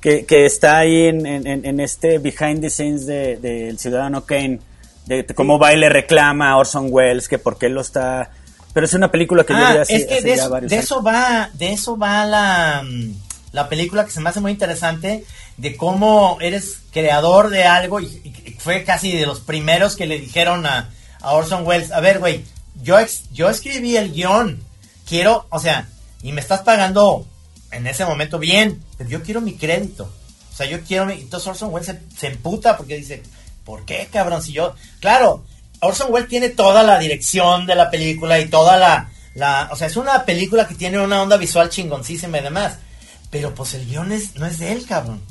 que, está ahí en, en, este behind the scenes del de, Ciudadano Kane, de, cómo va y le reclama a Orson Welles, que por qué lo está... Pero es una película que yo ah, vi hace, es que de, eso, de eso va, de eso va la, la película que se me hace muy interesante, de cómo eres creador de algo y fue casi de los primeros que le dijeron a a Orson Welles, a ver, güey, yo, yo escribí el guion, quiero, o sea, y me estás pagando en ese momento bien, pero yo quiero mi crédito. O sea, yo quiero mi... Entonces Orson Welles se, emputa porque dice, ¿por qué, cabrón? Si yo... Claro, Orson Welles tiene toda la dirección de la película y toda la... o sea, es una película que tiene una onda visual chingoncísima y demás. Pero pues el guion es, no es de él, cabrón.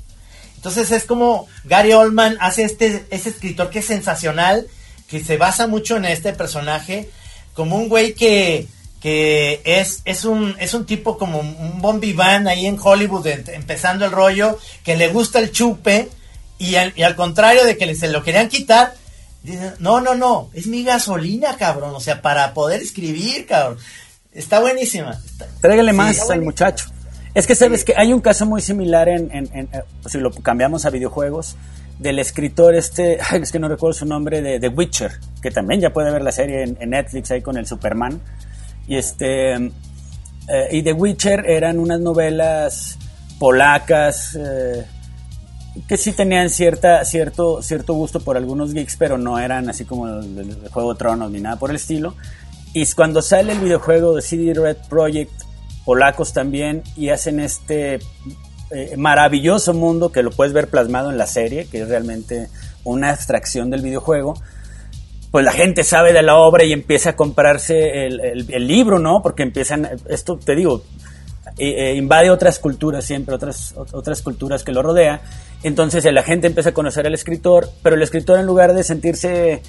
Entonces es como Gary Oldman hace este, este escritor que es sensacional que se basa mucho en este personaje como un güey que, que es, es, un, es un tipo como un Bon Vivant ahí en Hollywood empezando el rollo, que le gusta el chupe y al, y al contrario de que se lo querían quitar, dice, no, no, no, es mi gasolina, cabrón, o sea, para poder escribir, cabrón. Está buenísima. Tráigale más al muchacho. Es que sabes que hay un caso muy similar en, en, en, si lo cambiamos a videojuegos, del escritor este, es que no recuerdo su nombre, de The Witcher, que también ya puede ver la serie en, Netflix ahí con el Superman. Y este eh, y The Witcher eran unas novelas polacas eh, que sí tenían cierta, cierto, cierto gusto por algunos geeks, pero no eran así como el, Juego Tronos ni nada por el estilo. Y cuando sale el videojuego de CD Red Project, polacos también, y hacen este eh, maravilloso mundo que lo puedes ver plasmado en la serie, que es realmente una abstracción del videojuego, pues la gente sabe de la obra y empieza a comprarse el, libro, ¿no? Porque empiezan, esto te digo, eh, invade otras culturas siempre, otras, otras culturas que lo rodea. Entonces la gente empieza a conocer al escritor, pero el escritor en lugar de sentirse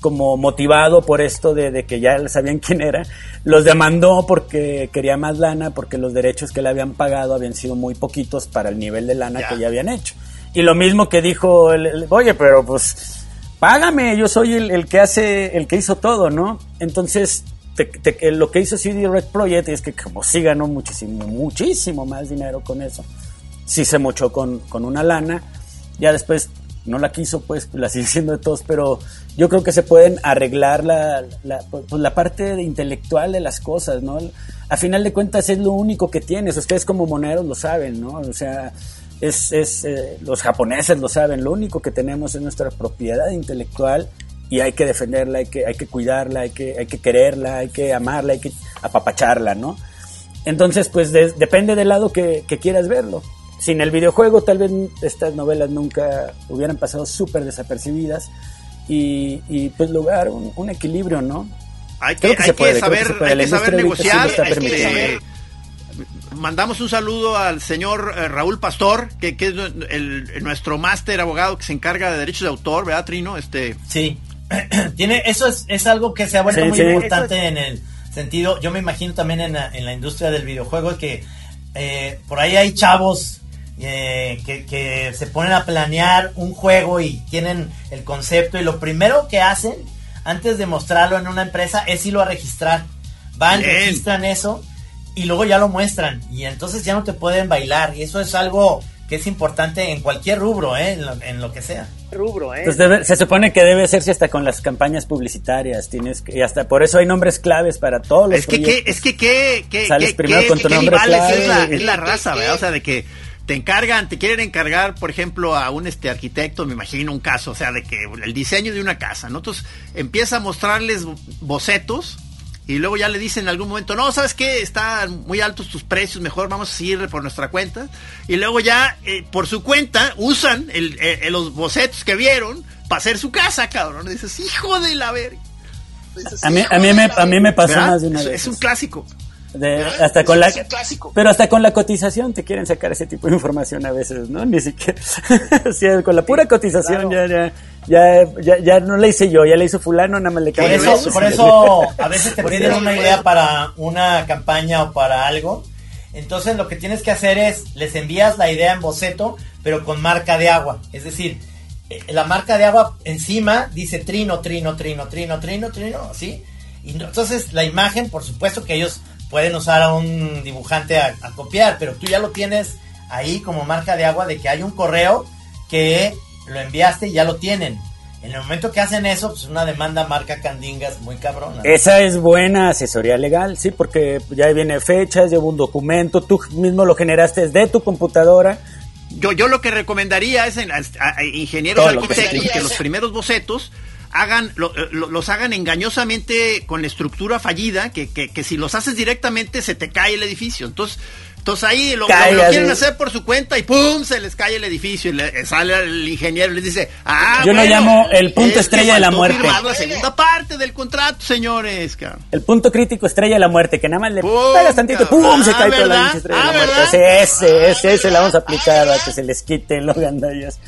como motivado por esto de, que ya sabían quién era, los demandó porque quería más lana, porque los derechos que le habían pagado habían sido muy poquitos para el nivel de lana que ya habían hecho. Y lo mismo que dijo, el, oye, pero pues págame, yo soy el, que hace, el que hizo todo, ¿no? Entonces, lo que hizo CD Red Project es que como sí ganó muchísimo, muchísimo más dinero con eso, sí se mochó con, con una lana, ya después no la quiso, pues la sigue siendo de todos, pero yo creo que se pueden arreglar la, la, pues, la parte intelectual de las cosas, ¿no? A final de cuentas es lo único que tienes, ustedes como moneros lo saben, ¿no? O sea, es, es eh, los japoneses lo saben, lo único que tenemos es nuestra propiedad intelectual y hay que defenderla, hay que, hay que cuidarla, hay que, hay que quererla, hay que amarla, hay que apapacharla, ¿no? Entonces, pues depende del lado que quieras verlo sin el videojuego tal vez estas novelas nunca hubieran pasado súper desapercibidas y, pues lograr un, equilibrio, ¿no? Hay que, saber, negociar. mandamos un saludo al señor eh, Raúl Pastor, que, es el, nuestro máster abogado que se encarga de derechos de autor, ¿verdad, Trino? Este... Sí, tiene, eso es, es algo que se ha vuelto muy importante en el sentido, yo me imagino también en la, en la industria del videojuego, que eh, por ahí hay chavos eh, que, se ponen a planear un juego y tienen el concepto y lo primero que hacen antes de mostrarlo en una empresa es irlo a registrar. Van, registran eso y luego ya lo muestran y entonces ya no te pueden bailar y eso es algo que es importante en cualquier rubro, ¿eh? en, lo, que sea. Rubro, ¿eh? Pues se supone que debe hacerse hasta con las campañas publicitarias, tienes que, y hasta por eso hay nombres claves para todos los es que, es que, que, Sales primero con tu nombre clave. Es la, es la raza, ¿verdad? O sea, de que te encargan, te quieren encargar, por ejemplo, a un este arquitecto, me imagino un caso, o sea, de que el diseño de una casa, ¿no? Entonces empieza a mostrarles bocetos y luego ya le dicen en algún momento, no, ¿sabes qué? Están muy altos tus precios, mejor vamos a seguir por nuestra cuenta. Y luego ya, eh, por su cuenta, usan eh, los bocetos que vieron para hacer su casa, cabrón. dices, hijo de la verga. A mí, a, mí me, a mí me pasó más de una vez. Es un clásico hasta con la, pero hasta con la cotización te quieren sacar ese tipo de información a veces, ¿no? Ni siquiera, con la pura cotización ya, ya, ya, ya, no la hice yo, ya la hizo fulano, nada más le Por eso, por eso a veces te piden una idea para una campaña o para algo. Entonces lo que tienes que hacer es, les envías la idea en boceto, pero con marca de agua. Es decir, eh, la marca de agua encima dice trino, trino, trino, trino, trino, trino, ¿sí? Y entonces la imagen, por supuesto que ellos pueden usar a un dibujante a, copiar, pero tú ya lo tienes ahí como marca de agua de que hay un correo que lo enviaste y ya lo tienen. En el momento que hacen eso, pues una demanda marca Candingas muy cabrona. Esa es buena asesoría legal, sí, porque ya viene fechas, lleva un documento, tú mismo lo generaste desde tu computadora. Yo, yo lo que recomendaría es a, ingenieros arquitectos que los primeros bocetos hagan, eh, los hagan engañosamente con la estructura fallida, que, que, que, si los haces directamente se te cae el edificio. Entonces, entonces ahí lo, quieren hacer por su cuenta y ¡pum! se les cae el edificio y le, sale el ingeniero y les dice, ah, Yo lo llamo el punto estrella de la muerte. la segunda parte del contrato, señores. El punto crítico estrella de la muerte, que nada más le pegas tantito, ¡pum! se cae toda la estrella de la ah, muerte. Ese, ese, ese, la vamos a aplicar a que se les quiten los gandallas.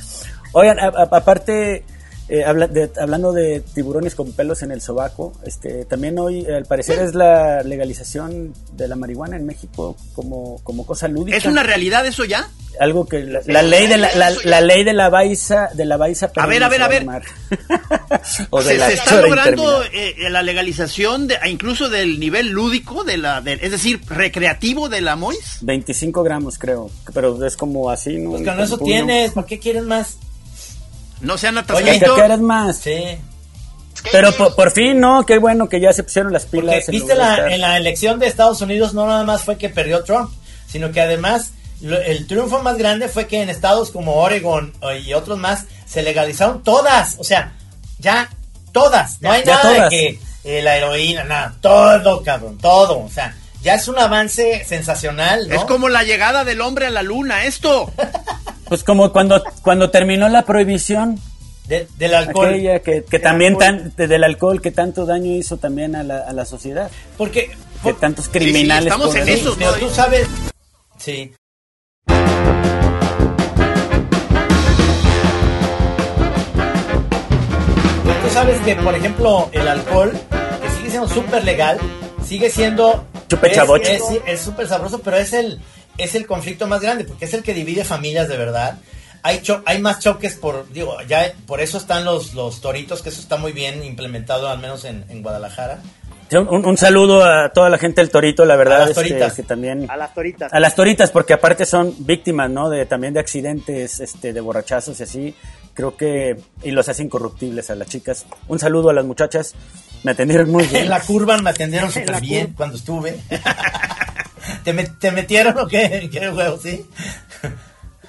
Oigan, aparte eh, hablando de tiburones con pelos en el sobaco, este, también hoy al parecer es la legalización de la marihuana en México como, como cosa lúdica. ¿Es una realidad eso ya? Algo que la, ley de la, la, ley de la baiza de la baiza A ver, a ver, a ver. o se, está logrando eh, la legalización de, incluso del nivel lúdico de la es decir, recreativo de la MOIS. 25 gramos creo, pero es como así, ¿no? Pues con eso tienes, ¿por qué quieren más? No sean Oye, ¿te quieres más? Sí. Pero por, fin, ¿no? Qué bueno que ya se pusieron las pilas. viste la, en la elección de Estados Unidos no nada más fue que perdió Trump, sino que además el triunfo más grande fue que en estados como Oregon y otros más se legalizaron todas, o sea, ya todas, no hay nada de que eh, la heroína, nada, todo, cabrón, todo, o sea, ya es un avance sensacional, ¿no? Es como la llegada del hombre a la luna, esto. Pues como cuando, cuando terminó la prohibición, del alcohol. Aquella que, que también tan, del alcohol que tanto daño hizo también a la, a la sociedad. Porque, que tantos criminales. estamos en eso, pero tú sabes. Sí. tú sabes que, por ejemplo, el alcohol, que sigue siendo súper legal, sigue siendo... es súper sabroso, pero es el, es el conflicto más grande, porque es el que divide familias de verdad. Hay, hay más choques por, digo, ya por eso están los, los toritos, que eso está muy bien implementado, al menos en, Guadalajara. Un, saludo a toda la gente del Torito, la verdad. A las toritas. que también, a las toritas. A las toritas, porque aparte son víctimas, ¿no? De, también de accidentes, este, de borrachazos y así. Creo que, y los hacen incorruptibles a las chicas. Un saludo a las muchachas. Me atendieron muy bien. En la curva me atendieron súper bien cuando estuve. ¿Te, metieron o qué? ¿Qué huevo, sí?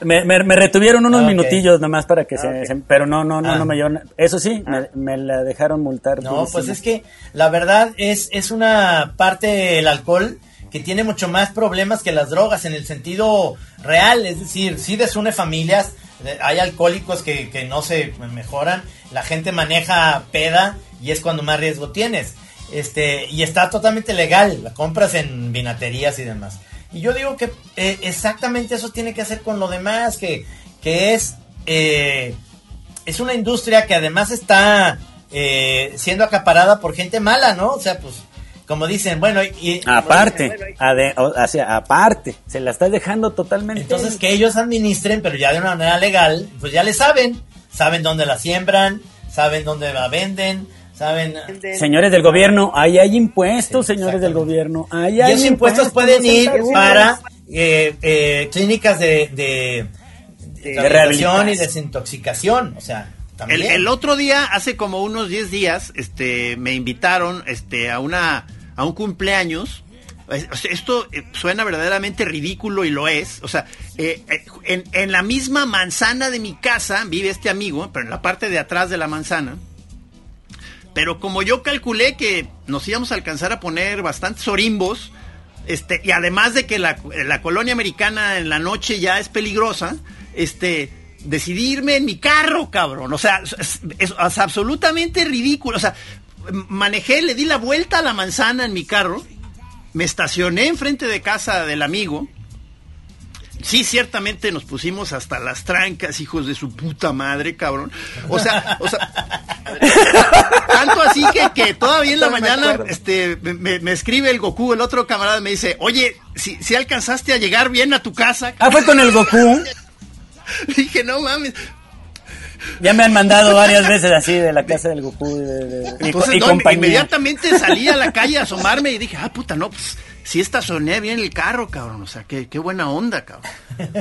Me, me, retuvieron unos ah, minutillos nomás para que ah, se, Pero no, no, no, no ah. me llevaron... Eso sí, me, la dejaron multar. No, pues es que la verdad es, es una parte del alcohol que tiene mucho más problemas que las drogas en el sentido real. Es decir, sí desune familias, hay alcohólicos que, que no se mejoran, la gente maneja peda y es cuando más riesgo tienes. Este, y está totalmente legal, la compras en vinaterías y demás. Y yo digo que eh, exactamente eso tiene que hacer con lo demás, que, que es, eh, es una industria que además está eh, siendo acaparada por gente mala, ¿no? O sea, pues, como dicen, bueno, y... Aparte, aparte, se la está dejando totalmente. Entonces que ellos administren, pero ya de una manera legal, pues ya le saben, saben dónde la siembran, saben dónde la venden, ¿Saben? Señores del gobierno, ahí hay impuestos, señores del gobierno. Ahí hay y esos impuestos, pueden ir para eh, eh, clínicas de, de, rehabilitación y desintoxicación. O sea, también. El, otro día, hace como unos 10 días, este, me invitaron este, a, una, a un cumpleaños. Esto eh, suena verdaderamente ridículo y lo es. O sea, en, en la misma manzana de mi casa vive este amigo, pero en la parte de atrás de la manzana pero como yo calculé que nos íbamos a alcanzar a poner bastantes orimbos, este, y además de que la, colonia americana en la noche ya es peligrosa, este, decidí irme en mi carro, cabrón. O sea, es, absolutamente ridículo. O sea, manejé, le di la vuelta a la manzana en mi carro, me estacioné enfrente de casa del amigo, Sí, ciertamente nos pusimos hasta las trancas, hijos de su puta madre, cabrón. O sea, o sea, tanto así que, que todavía en la mañana este, me, escribe el Goku, el otro camarada me dice, oye, si, si alcanzaste a llegar bien a tu casa. Ah, fue con el Goku. Dije, no mames, ya me han mandado varias veces así de la casa del Goku. y, inmediatamente salí a la calle a asomarme y dije, ah, puta, no, pues si estacioné bien el carro, cabrón. O sea, qué, qué buena onda, cabrón.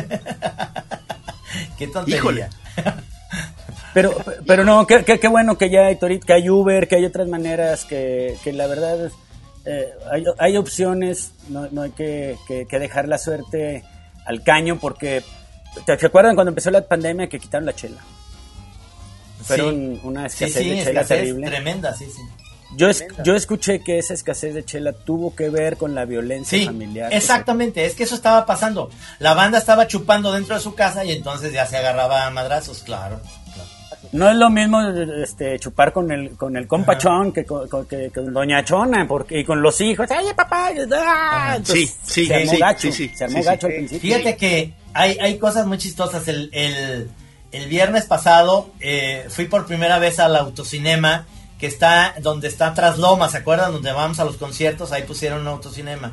qué tontería. Pero, pero no, qué, qué, bueno que ya hay que hay Uber, que hay otras maneras, que, que la verdad eh, hay, hay, opciones, no, no hay que, que, dejar la suerte al caño porque, ¿te, acuerdan cuando empezó la pandemia que quitaron la chela? Fueron una escasez de chela terrible. Tremenda, sí, sí. Yo, yo escuché que esa escasez de chela tuvo que ver con la violencia familiar. Exactamente, es que eso estaba pasando. La banda estaba chupando dentro de su casa y entonces ya se agarraba a madrazos, claro. No es lo mismo este, chupar con el con el compachón que con, que, con Doña Chona porque, y con los hijos. ¡Ay, papá! ¡Ah! sí, sí, se armó sí, gacho, sí, se armó gacho al principio. Fíjate que hay, hay cosas muy chistosas. El, el, el viernes pasado eh, fui por primera vez al autocinema que está donde está Trasloma, ¿se acuerdan? Donde vamos a los conciertos, ahí pusieron un autocinema.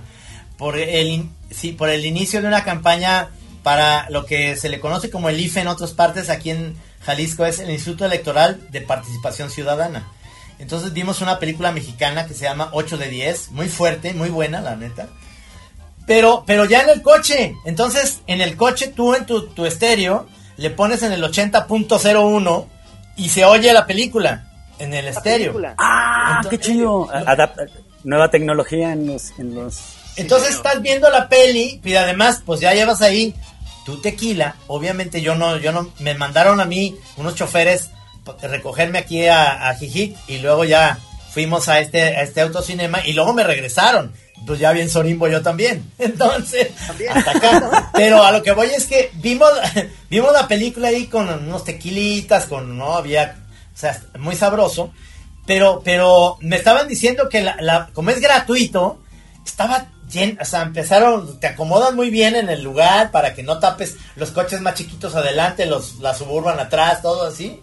Por el, sí, por el inicio de una campaña para lo que se le conoce como el IFE en otras partes, aquí en Jalisco es el Instituto Electoral de Participación Ciudadana. Entonces vimos una película mexicana que se llama 8 de 10, muy fuerte, muy buena, la neta. Pero, pero ya en el coche. Entonces, en el coche tú en tu, tu estéreo le pones en el 80.01 y se oye la película en el estéreo. Ah, qué chido. nueva tecnología en los, en los... Entonces estás viendo la peli y además pues ya llevas ahí tu tequila. Obviamente yo no, yo no, me mandaron a mí unos choferes recogerme aquí a, a Jijic y luego ya fuimos a este, a este autocinema y luego me regresaron. Pues ya bien sorimbo yo también. Entonces, hasta acá. Pero a lo que voy es que vimos, vimos la película ahí con unos tequilitas, con, no había, o sea, muy sabroso. Pero, pero me estaban diciendo que la, la como es gratuito, estaba lleno, o sea, empezaron, te acomodan muy bien en el lugar para que no tapes los coches más chiquitos adelante, los, la suburban atrás, todo así.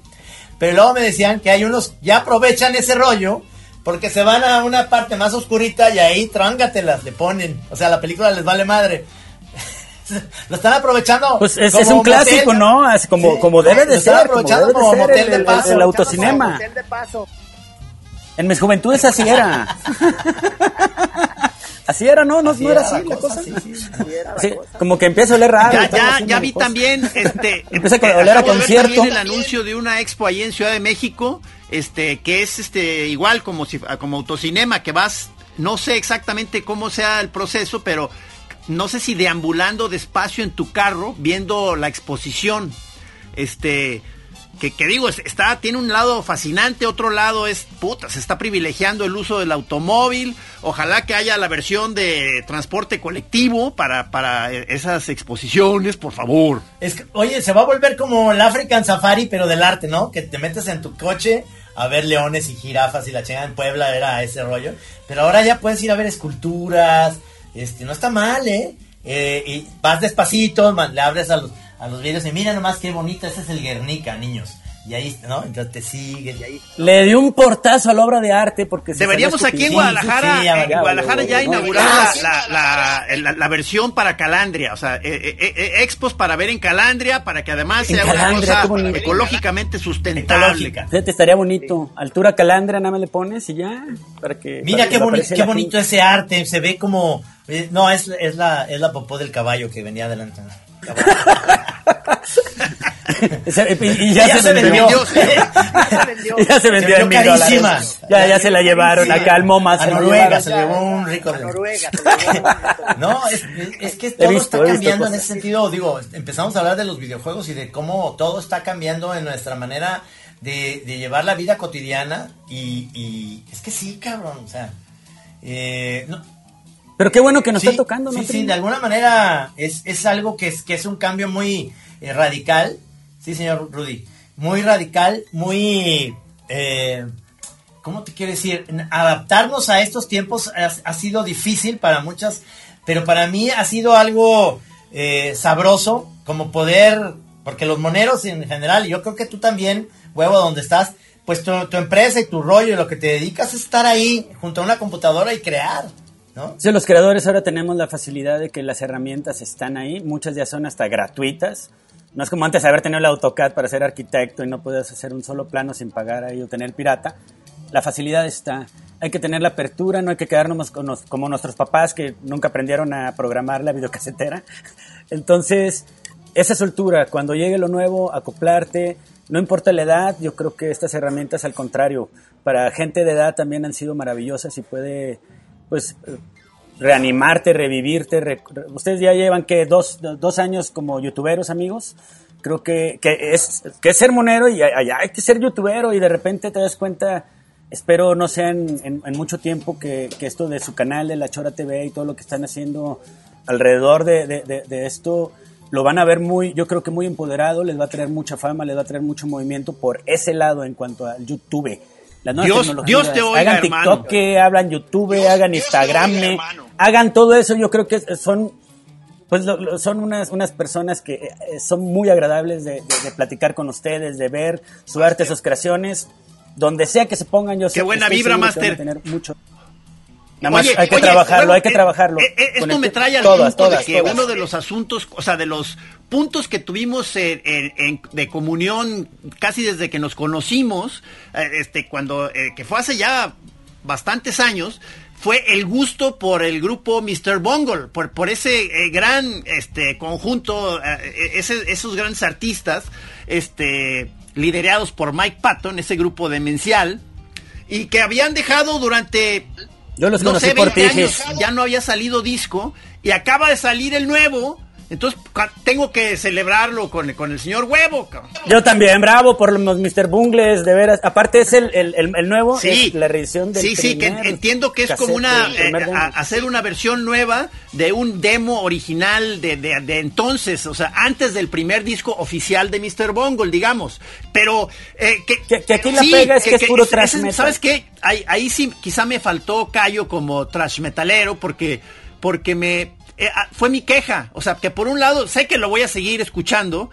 Pero luego me decían que hay unos, ya aprovechan ese rollo, porque se van a una parte más oscurita y ahí trángatelas, le ponen. O sea, la película les vale madre. lo están aprovechando. Pues es, un clásico, ¿no? como, como debe de ser. Aprovechando como, motel de paso. El, autocinema. En mis juventudes así era. Así era, ¿no? No, era, así la cosa. Como que empieza a oler raro. Ya, ya, ya vi también, este, empieza a oler a concierto. el anuncio de una expo ahí en Ciudad de México, este, que es este igual como si, como autocinema, que vas, no sé exactamente cómo sea el proceso, pero no sé si deambulando despacio en tu carro, viendo la exposición, este, que, digo, está, tiene un lado fascinante, otro lado es, puta, se está privilegiando el uso del automóvil, ojalá que haya la versión de transporte colectivo para, para esas exposiciones, por favor. Es oye, se va a volver como el African Safari, pero del arte, ¿no? Que te metes en tu coche a ver leones y jirafas y la chingada en Puebla era ese rollo, pero ahora ya puedes ir a ver esculturas, este, no está mal, ¿eh? eh y vas despacito, le abres a los a los videos y mira nomás qué bonito, ese es el Guernica, niños. Y ahí, ¿no? Entonces te sigue y ahí. Le dio un portazo a la obra de arte porque Deberíamos aquí en Guadalajara, en Guadalajara ya inaugurar la, la, la, versión para Calandria, o sea, eh, eh, eh, expos para ver en Calandria, para que además sea una cosa ecológicamente sustentable. Fíjate, estaría bonito. Altura Calandria, nada más le pones y ya, para que... Mira qué, bonito, qué bonito ese arte, se ve como... No, es, es, la, es la popó del caballo que venía adelante y ya, se, vendió. ya se vendió, en carísima. Ya, ya se la llevaron acá al MoMA. A Noruega se llevó un rico. Noruega. no, es, es, que todo está cambiando en ese sentido. Digo, empezamos a hablar de los videojuegos y de cómo todo está cambiando en nuestra manera de, de llevar la vida cotidiana. Y, y, es que sí, cabrón. O sea, eh, no, pero qué bueno que nos está tocando, ¿no? Sí, sí, de alguna manera es, es algo que es, que es un cambio muy eh, radical. Sí, señor Rudy. Muy radical, muy... Eh, ¿Cómo te quiero decir? Adaptarnos a estos tiempos ha, sido difícil para muchas, pero para mí ha sido algo eh, sabroso, como poder, porque los moneros en general, yo creo que tú también, huevo, donde estás, pues tu, tu empresa y tu rollo y lo que te dedicas es estar ahí junto a una computadora y crear. ¿no? Sí, los creadores ahora tenemos la facilidad de que las herramientas están ahí, muchas ya son hasta gratuitas. No es como antes haber tenido el AutoCAD para ser arquitecto y no puedes hacer un solo plano sin pagar ahí o tener pirata. La facilidad está. Hay que tener la apertura, no hay que quedarnos como nuestros papás que nunca aprendieron a programar la videocasetera. Entonces, esa soltura, cuando llegue lo nuevo, acoplarte, no importa la edad, yo creo que estas herramientas al contrario, para gente de edad también han sido maravillosas y puede pues reanimarte, revivirte. Ustedes ya llevan que dos, dos, años como youtuberos, amigos. Creo que, que, es, que es ser monero y allá hay que ser youtubero y de repente te das cuenta, espero no sea en, mucho tiempo que, que, esto de su canal de La Chora TV y todo lo que están haciendo alrededor de, de, de esto lo van a ver muy, yo creo que muy empoderado, les va a traer mucha fama, les va a traer mucho movimiento por ese lado en cuanto al YouTube. Dios, Dios te oiga, hagan TikTok, hagan YouTube, hagan Instagram, hagan todo eso. Yo creo que son, pues, son unas, unas personas que eh, son muy agradables de, platicar con ustedes, de ver su arte, sus creaciones. Donde sea que se pongan, yo Qué buena vibra, Master. tener mucho. Nada más hay que trabajarlo, hay que eh, trabajarlo. Eh, esto me trae al punto de que uno de los asuntos, o sea, de los puntos que tuvimos de comunión casi desde que nos conocimos, eh, este, cuando, que fue hace ya bastantes años, fue el gusto por el grupo Mr. Bungle, por, por ese eh, gran este, conjunto, esos grandes artistas, este, liderados por Mike Patton, ese grupo demencial, y que habían dejado durante Yo los no sé, por años, ya no había salido disco, y acaba de salir el nuevo, Entonces tengo que celebrarlo con, con el señor Huevo. Yo también, bravo por los Mr. Bungles, de veras. Aparte es el, el, el, nuevo, sí, la reedición del Sí, sí, que entiendo que es como una, eh, hacer una versión nueva de un demo original de, de, de, entonces, o sea, antes del primer disco oficial de Mr. Bungle, digamos. Pero eh, que, que, aquí la pega es que, es puro trash metal. ¿Sabes qué? Ahí, ahí sí quizá me faltó callo como trash metalero porque, porque me eh, ah, fue mi queja. O sea, que por un lado sé que lo voy a seguir escuchando,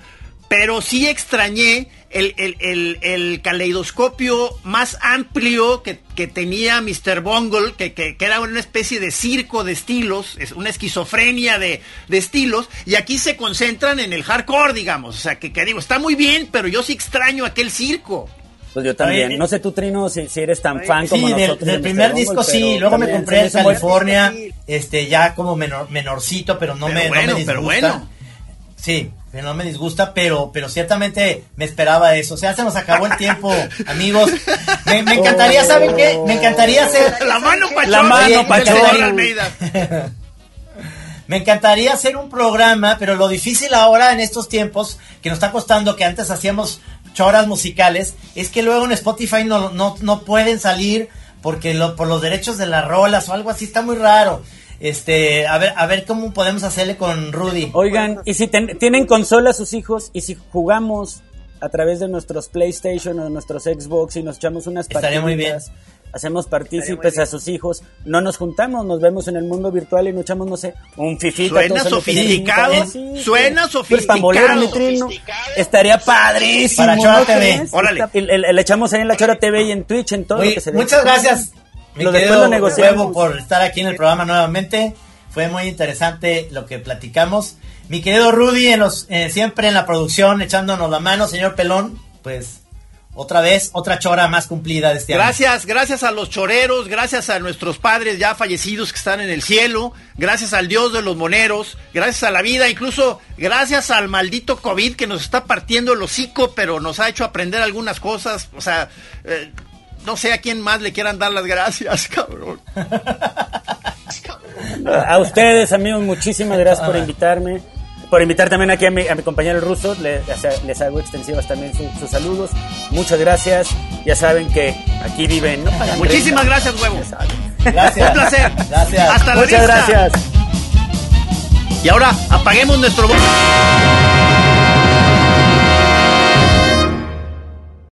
pero sí extrañé el, el, caleidoscopio más amplio que, tenía Mr. Bungle, que, que, era una especie de circo de estilos, es una esquizofrenia de, estilos, y aquí se concentran en el hardcore, digamos. O sea, que, que digo, está muy bien, pero yo sí extraño aquel circo. Pues yo también. no sé tú, Trino, si, si eres tan fan como nosotros. Del, del primer disco sí, luego me compré el California, este, ya como menor, menorcito, pero no, me, bueno, Pero bueno. Sí, pero no me disgusta, pero, pero ciertamente me esperaba eso. O sea, se nos acabó el tiempo, amigos. Me, encantaría, ¿saben qué? Me encantaría hacer... La mano pachón. La mano pachón. me encantaría hacer un programa, pero lo difícil ahora en estos tiempos, que nos está costando, que antes hacíamos choras musicales, es que luego en Spotify no, no, no pueden salir porque lo, por los derechos de las rolas o algo así, está muy raro. Este, a ver, a ver cómo podemos hacerle con Rudy. Oigan, y si tienen consola sus hijos y si jugamos a través de nuestros PlayStation o nuestros Xbox y nos echamos unas partidas. muy bien hacemos partícipes a sus hijos, no nos juntamos, nos vemos en el mundo virtual y nos echamos, no sé, un fifita. Suena sofisticado, suena sofisticado. Estaría padrísimo. Para Chora TV. Le echamos ahí en la Chora TV y en Twitch, en todo lo que se Muchas gracias, mi lo querido Huevo, por estar aquí en el programa nuevamente. Fue muy interesante lo que platicamos. Mi querido Rudy, en los, eh, siempre en la producción, echándonos la mano, señor Pelón, pues otra vez, otra chora más cumplida de este año. Gracias, gracias a los choreros, gracias a nuestros padres ya fallecidos que están en el cielo, gracias al Dios de los moneros, gracias a la vida, incluso gracias al maldito COVID que nos está partiendo el hocico, pero nos ha hecho aprender algunas cosas. O sea, eh, no sé a quién más le quieran dar las gracias, cabrón. A ustedes, amigos, muchísimas gracias por invitarme por invitar también aquí a mi, a mi compañero ruso. Les, les, hago extensivas también sus saludos. Muchas gracias. Ya saben que aquí viven. Muchísimas gracias, huevo. Gracias. Un placer. Gracias. Hasta la Muchas gracias. Y ahora apaguemos nuestro.